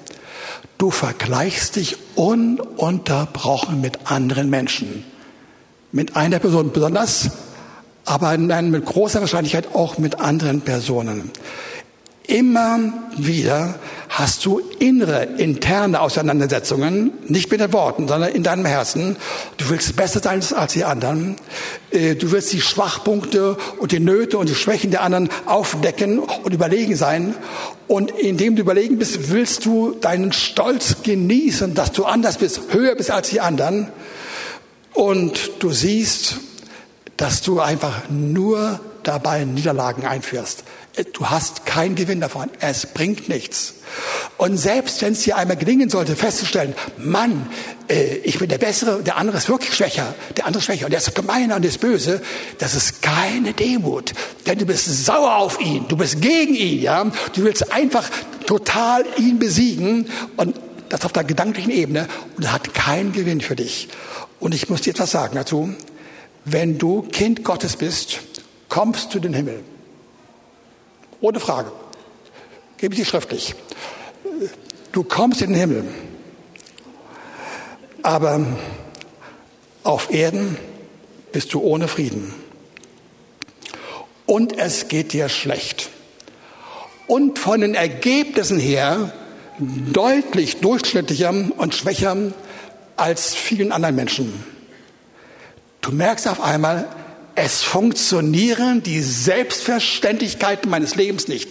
du vergleichst dich ununterbrochen mit anderen Menschen. Mit einer Person besonders, aber mit großer Wahrscheinlichkeit auch mit anderen Personen. Immer wieder hast du innere, interne Auseinandersetzungen, nicht mit den Worten, sondern in deinem Herzen. Du willst besser sein als die anderen. Äh, du willst die Schwachpunkte und die Nöte und die Schwächen der anderen aufdecken und überlegen sein. Und indem du überlegen bist, willst du deinen Stolz genießen, dass du anders bist, höher bist als die anderen. Und du siehst, dass du einfach nur dabei Niederlagen einführst. Du hast keinen Gewinn davon. Es bringt nichts. Und selbst wenn es dir einmal gelingen sollte, festzustellen, Mann, äh, ich bin der Bessere, der andere ist wirklich schwächer, der andere ist schwächer und der ist gemeiner und der ist böse, das ist keine Demut. Denn du bist sauer auf ihn, du bist gegen ihn, ja. Du willst einfach total ihn besiegen und das auf der gedanklichen Ebene und er hat keinen Gewinn für dich. Und ich muss dir etwas sagen dazu. Wenn du Kind Gottes bist, kommst du den Himmel. Ohne Frage. Gebe ich dir schriftlich. Du kommst in den Himmel. Aber auf Erden bist du ohne Frieden. Und es geht dir schlecht. Und von den Ergebnissen her deutlich durchschnittlicher und schwächer als vielen anderen Menschen. Du merkst auf einmal, es funktionieren die Selbstverständlichkeiten meines Lebens nicht.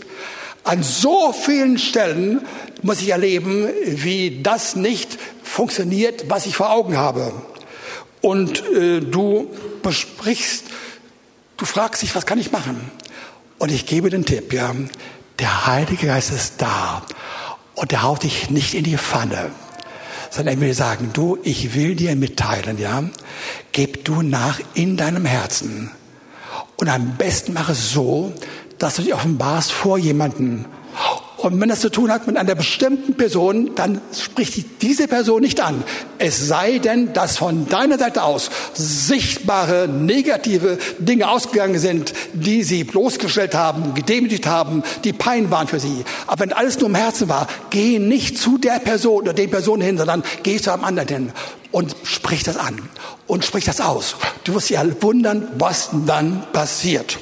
An so vielen Stellen muss ich erleben, wie das nicht funktioniert, was ich vor Augen habe. Und äh, du besprichst, du fragst dich, was kann ich machen? Und ich gebe den Tipp, ja, der Heilige Geist ist da und der haut dich nicht in die Pfanne sondern er will sagen, du, ich will dir mitteilen, ja, gib du nach in deinem Herzen. Und am besten mach es so, dass du dich offenbarst vor jemanden. Und wenn das zu tun hat mit einer bestimmten Person, dann spricht diese Person nicht an. Es sei denn, dass von deiner Seite aus sichtbare negative Dinge ausgegangen sind, die sie bloßgestellt haben, gedemütigt haben, die Pein waren für sie. Aber wenn alles nur im Herzen war, geh nicht zu der Person oder den Personen hin, sondern geh zu einem anderen hin und sprich das an und sprich das aus. Du wirst dich wundern, was dann passiert.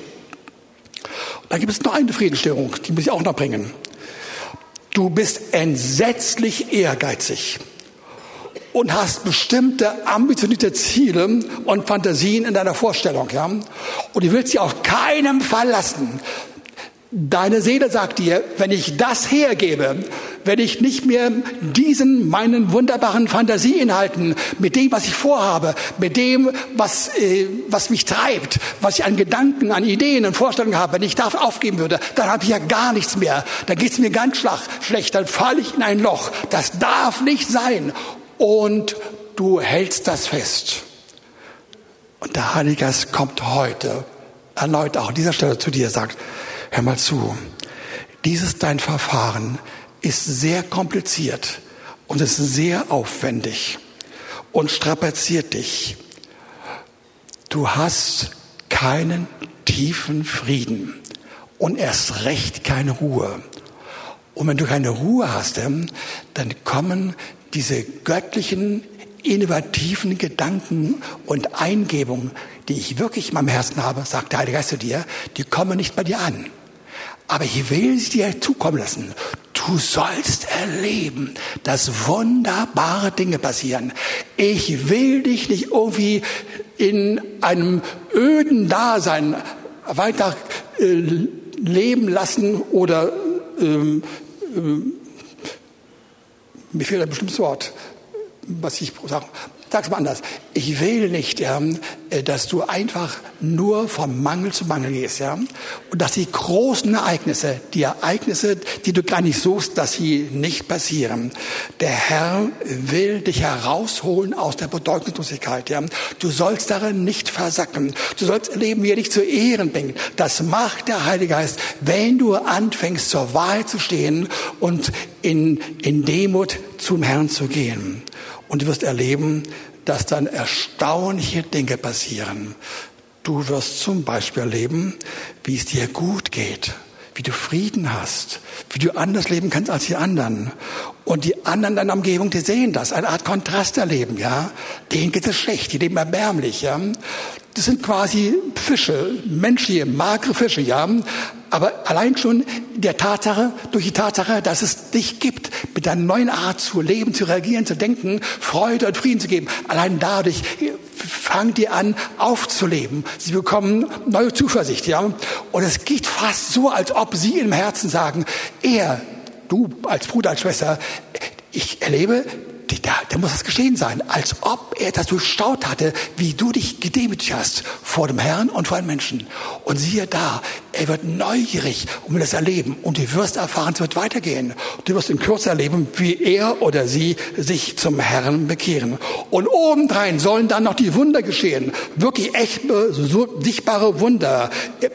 Dann gibt es noch eine Friedensstörung, die muss ich auch noch bringen. Du bist entsetzlich ehrgeizig und hast bestimmte ambitionierte Ziele und Fantasien in deiner Vorstellung, ja? Und du willst sie auf keinen Fall lassen. Deine Seele sagt dir, wenn ich das hergebe, wenn ich nicht mehr diesen meinen wunderbaren Fantasieinhalten mit dem, was ich vorhabe, mit dem, was, äh, was mich treibt, was ich an Gedanken, an Ideen, an Vorstellungen habe, wenn ich das aufgeben würde, dann habe ich ja gar nichts mehr. Dann geht es mir ganz schlecht, dann falle ich in ein Loch. Das darf nicht sein. Und du hältst das fest. Und der Heilige kommt heute erneut auch an dieser Stelle zu dir, sagt, Hör mal zu. Dieses dein Verfahren ist sehr kompliziert und ist sehr aufwendig und strapaziert dich. Du hast keinen tiefen Frieden und erst recht keine Ruhe. Und wenn du keine Ruhe hast, dann kommen diese göttlichen, innovativen Gedanken und Eingebungen, die ich wirklich in meinem Herzen habe, sagt der Heilige Geist zu dir, die kommen nicht bei dir an. Aber ich will sie dir zukommen lassen. Du sollst erleben, dass wunderbare Dinge passieren. Ich will dich nicht irgendwie in einem öden Dasein weiter äh, leben lassen oder ähm, ähm, mir fehlt ein bestimmtes Wort, was ich sage. Sag's mal anders. Ich will nicht, ja, äh, dass du einfach nur vom Mangel zu Mangel gehst, ja. Und dass die großen Ereignisse, die Ereignisse, die du gar nicht suchst, dass sie nicht passieren. Der Herr will dich herausholen aus der Bedeutungslosigkeit, ja. Du sollst darin nicht versacken. Du sollst erleben, wie er dich zu Ehren bringt. Das macht der Heilige Geist, wenn du anfängst, zur Wahrheit zu stehen und in, in Demut zum Herrn zu gehen. Und du wirst erleben, dass dann erstaunliche Dinge passieren. Du wirst zum Beispiel erleben, wie es dir gut geht, wie du Frieden hast, wie du anders leben kannst als die anderen. Und die anderen in deiner Umgebung, die sehen das, eine Art Kontrast erleben, ja. Denen geht es schlecht, die leben erbärmlich, ja. Das sind quasi Fische, menschliche, magere Fische, ja. Aber allein schon der Tatsache, durch die Tatsache, dass es dich gibt, mit deiner neuen Art zu leben, zu reagieren, zu denken, Freude und Frieden zu geben, allein dadurch fangen die an aufzuleben. Sie bekommen neue Zuversicht, ja. Und es geht fast so, als ob sie im Herzen sagen, er, du als Bruder, als Schwester, ich erlebe, da, da muss das geschehen sein, als ob er das durchstaut hatte, wie du dich gedemütigt hast vor dem Herrn und vor den Menschen. Und siehe da, er wird neugierig und will das erleben. Und du wirst erfahren, es wird weitergehen. Du wirst in Kürze erleben, wie er oder sie sich zum Herrn bekehren. Und obendrein sollen dann noch die Wunder geschehen. Wirklich echt so sichtbare Wunder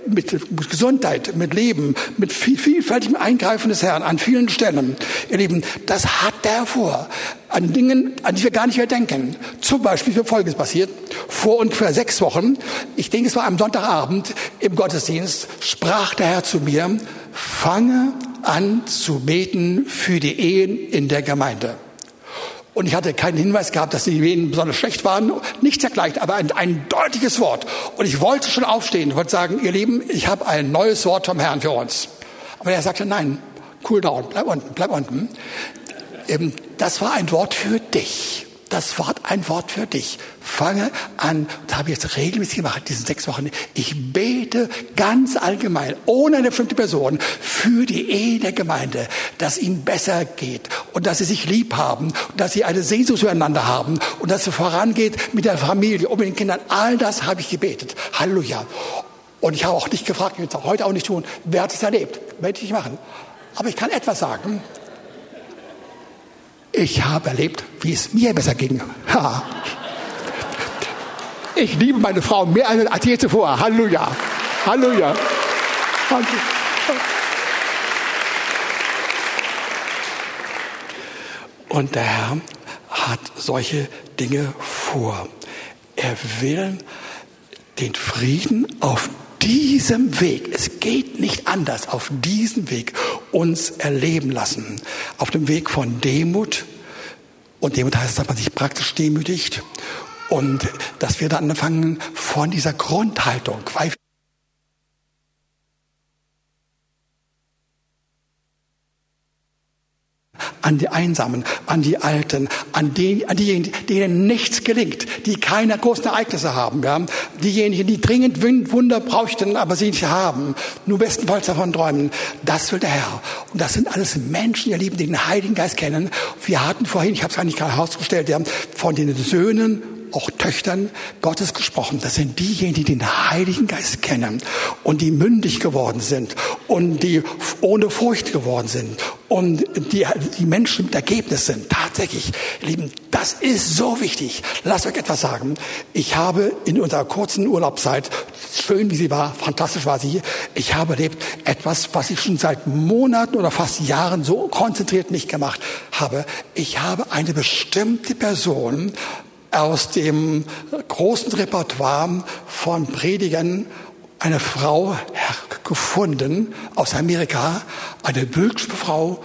mit Gesundheit, mit Leben, mit vielfältigem Eingreifen des Herrn an vielen Stellen. Ihr Lieben, das hat er vor an Dingen, an die wir gar nicht mehr denken. Zum Beispiel ist Folgendes passiert. Vor ungefähr sechs Wochen, ich denke, es war am Sonntagabend im Gottesdienst, sprach der Herr zu mir, fange an zu beten für die Ehen in der Gemeinde. Und ich hatte keinen Hinweis gehabt, dass die Ehen besonders schlecht waren. Nichts dergleichen, aber ein, ein deutliches Wort. Und ich wollte schon aufstehen und sagen, ihr Lieben, ich habe ein neues Wort vom Herrn für uns. Aber er sagte, nein, cool down, bleib unten, bleib unten das war ein Wort für dich. Das Wort, ein Wort für dich. Fange an, das habe ich jetzt regelmäßig gemacht, diese sechs Wochen. Ich bete ganz allgemein, ohne eine bestimmte Person, für die Ehe der Gemeinde, dass ihnen besser geht und dass sie sich lieb haben und dass sie eine Sehnsucht zueinander haben und dass es vorangeht mit der Familie und mit den Kindern. All das habe ich gebetet. Halleluja. Und ich habe auch nicht gefragt, ich will es auch heute auch nicht tun, wer hat es erlebt? Werde ich nicht machen. Aber ich kann etwas sagen. Ich habe erlebt, wie es mir besser ging. Ha. Ich liebe meine Frau mehr als je zuvor. Halleluja. Halleluja. Und der Herr hat solche Dinge vor. Er will den Frieden auf diesem Weg, es geht nicht anders, auf diesem Weg uns erleben lassen. Auf dem Weg von Demut. Und Demut heißt, dass man sich praktisch demütigt. Und dass wir dann anfangen von dieser Grundhaltung, weil an die Einsamen, an die Alten, an, die, an diejenigen, denen nichts gelingt, die keine großen Ereignisse haben, ja? diejenigen, die dringend Wunder bräuchten, aber sie nicht haben, nur bestenfalls davon träumen. Das will der Herr. Und das sind alles Menschen, ihr Lieben, die den Heiligen Geist kennen. Wir hatten vorhin, ich habe es eigentlich gerade herausgestellt, ja, von den Söhnen auch Töchtern Gottes gesprochen. Das sind diejenigen, die den Heiligen Geist kennen und die mündig geworden sind und die ohne Furcht geworden sind und die, die Menschen mit Ergebnis sind. Tatsächlich, Lieben, das ist so wichtig. Lasst euch etwas sagen. Ich habe in unserer kurzen Urlaubszeit, schön wie sie war, fantastisch war sie, ich habe erlebt etwas, was ich schon seit Monaten oder fast Jahren so konzentriert nicht gemacht habe. Ich habe eine bestimmte Person aus dem großen Repertoire von Predigern eine Frau gefunden aus Amerika, eine bildschöne Frau,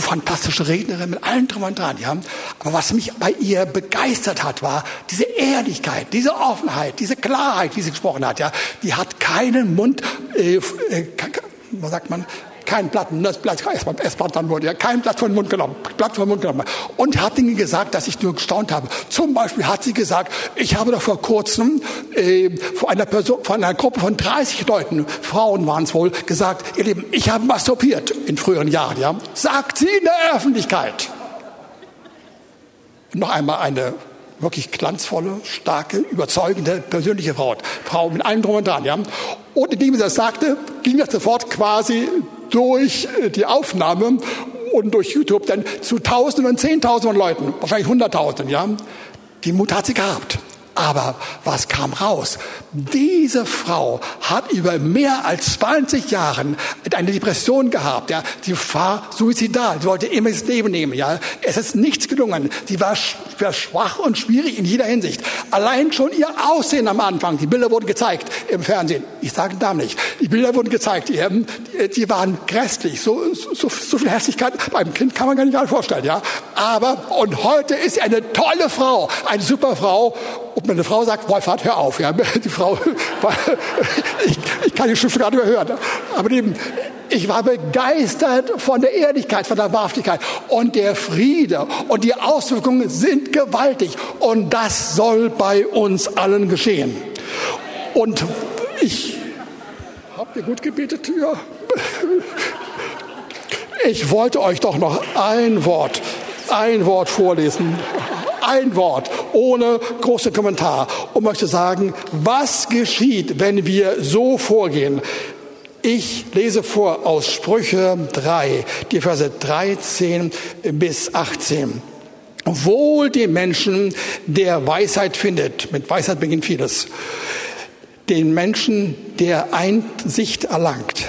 fantastische Rednerin mit allem drum und dran, ja. Aber was mich bei ihr begeistert hat, war diese Ehrlichkeit, diese Offenheit, diese Klarheit, wie sie gesprochen hat, ja. Die hat keinen Mund, äh, äh, sagt man, kein Blatt, das Blatt, erst Blatt dann wurde, ja, kein Blatt den Mund genommen, Blatt den Mund genommen. Und hat Dinge gesagt, dass ich nur gestaunt habe. Zum Beispiel hat sie gesagt, ich habe doch vor kurzem äh, vor einer Person, von einer Gruppe von 30 Leuten, Frauen waren es wohl, gesagt, ihr Lieben, ich habe masturbiert in früheren Jahren, ja. Sagt sie in der Öffentlichkeit. Noch einmal eine wirklich glanzvolle, starke, überzeugende, persönliche Frau. Frau mit allem drum und dran, ja. Und indem sie das sagte, ging das sofort quasi durch äh, die Aufnahme und durch YouTube dann zu Tausenden und Zehntausenden Leuten, wahrscheinlich Hunderttausenden, ja. Die Mut hat sie gehabt. Aber was kam raus? Diese Frau hat über mehr als 20 Jahren eine Depression gehabt. Ja, sie war suizidal. Sie wollte immer das Leben nehmen. Ja, es ist nichts gelungen. Sie war, war schwach und schwierig in jeder Hinsicht. Allein schon ihr Aussehen am Anfang. Die Bilder wurden gezeigt im Fernsehen. Ich sage Namen nicht. Die Bilder wurden gezeigt. Die, die waren grässlich. So, so, so viel Hässlichkeit beim Kind kann man gar nicht vorstellen. Ja, aber und heute ist sie eine tolle Frau, eine super Frau ob meine Frau sagt, Wolfhard, hör auf. Ja, die Frau, ich, ich kann die Schrift gerade überhören. Aber eben, ich war begeistert von der Ehrlichkeit, von der Wahrhaftigkeit und der Friede. Und die Auswirkungen sind gewaltig. Und das soll bei uns allen geschehen. Und ich, habt ihr gut gebetet? Ja. Ich wollte euch doch noch ein Wort, ein Wort vorlesen ein Wort, ohne großen Kommentar und möchte sagen, was geschieht, wenn wir so vorgehen? Ich lese vor aus Sprüche 3, die Verse 13 bis 18. Wohl dem Menschen, der Weisheit findet, mit Weisheit beginnt vieles, den Menschen, der Einsicht erlangt.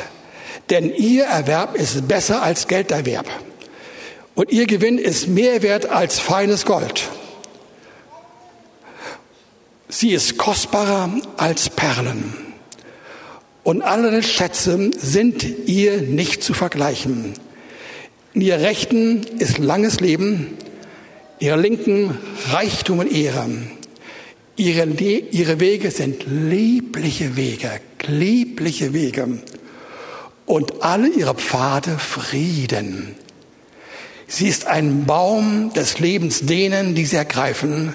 Denn ihr Erwerb ist besser als Gelderwerb. Und ihr Gewinn ist mehr wert als feines Gold. Sie ist kostbarer als Perlen. Und alle Schätze sind ihr nicht zu vergleichen. In ihr Rechten ist langes Leben, ihre Linken Reichtum und Ehre. Ihre, ihre Wege sind liebliche Wege, liebliche Wege. Und alle ihre Pfade Frieden. Sie ist ein Baum des Lebens denen, die sie ergreifen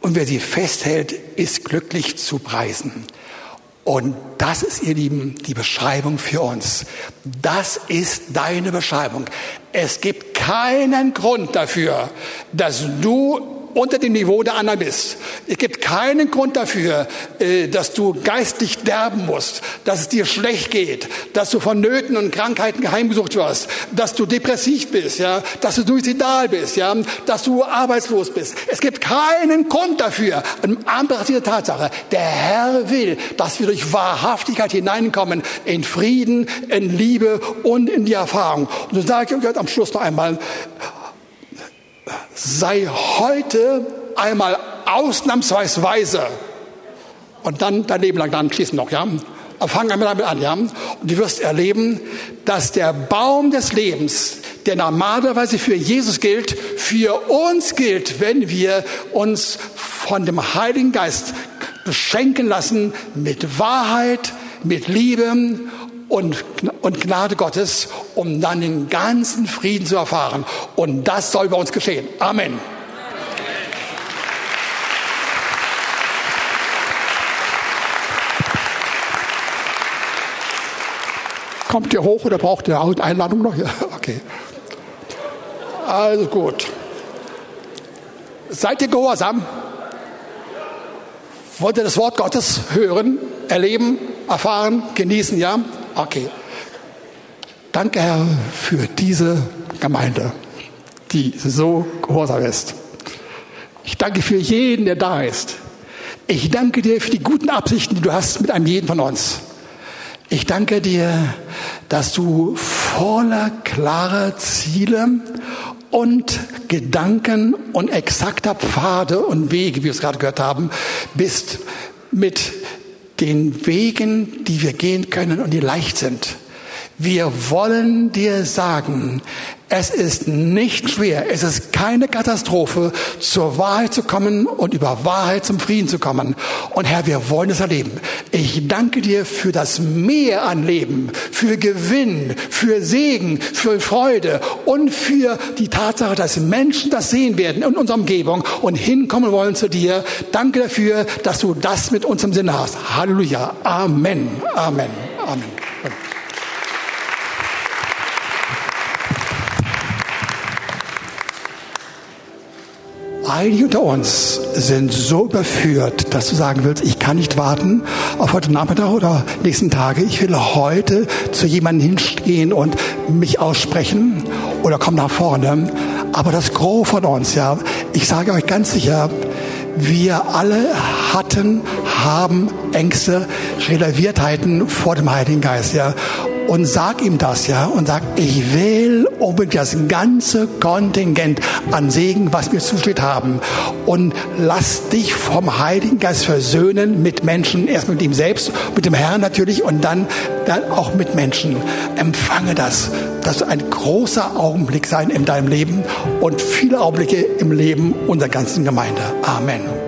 und wer sie festhält, ist glücklich zu preisen. Und das ist, ihr Lieben, die Beschreibung für uns. Das ist deine Beschreibung. Es gibt keinen Grund dafür, dass du unter dem Niveau der anderen bist. Es gibt keinen Grund dafür, äh, dass du geistig derben musst, dass es dir schlecht geht, dass du von Nöten und Krankheiten heimgesucht wirst, dass du depressiv bist, ja, dass du suizidal bist, ja, dass du arbeitslos bist. Es gibt keinen Grund dafür. An Anbetracht dieser Tatsache, der Herr will, dass wir durch Wahrhaftigkeit hineinkommen in Frieden, in Liebe und in die Erfahrung. Und so sage ich euch am Schluss noch einmal, sei heute einmal ausnahmsweise und dann dein Leben lang dann schließen noch, ja. Aber fang einmal damit an, ja. Und du wirst erleben, dass der Baum des Lebens, der normalerweise für Jesus gilt, für uns gilt, wenn wir uns von dem Heiligen Geist beschenken lassen mit Wahrheit, mit Liebe und, und Gnade Gottes, um dann den ganzen Frieden zu erfahren. Und das soll bei uns geschehen. Amen. Kommt ihr hoch oder braucht ihr eine Einladung noch? Okay. Also gut. Seid ihr gehorsam? Wollt ihr das Wort Gottes hören, erleben, erfahren, genießen? Ja? Okay. Danke, Herr, für diese Gemeinde, die so gehorsam ist. Ich danke für jeden, der da ist. Ich danke dir für die guten Absichten, die du hast mit einem jeden von uns. Ich danke dir, dass du voller klarer Ziele und Gedanken und exakter Pfade und Wege, wie wir es gerade gehört haben, bist mit den Wegen, die wir gehen können und die leicht sind. Wir wollen dir sagen, es ist nicht schwer, es ist keine Katastrophe, zur Wahrheit zu kommen und über Wahrheit zum Frieden zu kommen. Und Herr, wir wollen es erleben. Ich danke dir für das Mehr an Leben, für Gewinn, für Segen, für Freude und für die Tatsache, dass Menschen das sehen werden in unserer Umgebung und hinkommen wollen zu dir. Danke dafür, dass du das mit uns im Sinne hast. Halleluja. Amen. Amen. Amen. Einige unter uns sind so überführt, dass du sagen willst, ich kann nicht warten auf heute Nachmittag oder nächsten Tage. Ich will heute zu jemandem hinstehen und mich aussprechen oder komm nach vorne. Aber das Gros von uns, ja, ich sage euch ganz sicher, wir alle hatten, haben Ängste, Reserviertheiten vor dem Heiligen Geist, ja und sag ihm das, ja, und sag, ich will unbedingt das ganze Kontingent an Segen, was mir zusteht, haben. Und lass dich vom Heiligen Geist versöhnen mit Menschen, erst mit ihm selbst, mit dem Herrn natürlich und dann, dann auch mit Menschen. Empfange das. Das soll ein großer Augenblick sein in deinem Leben und viele Augenblicke im Leben unserer ganzen Gemeinde. Amen.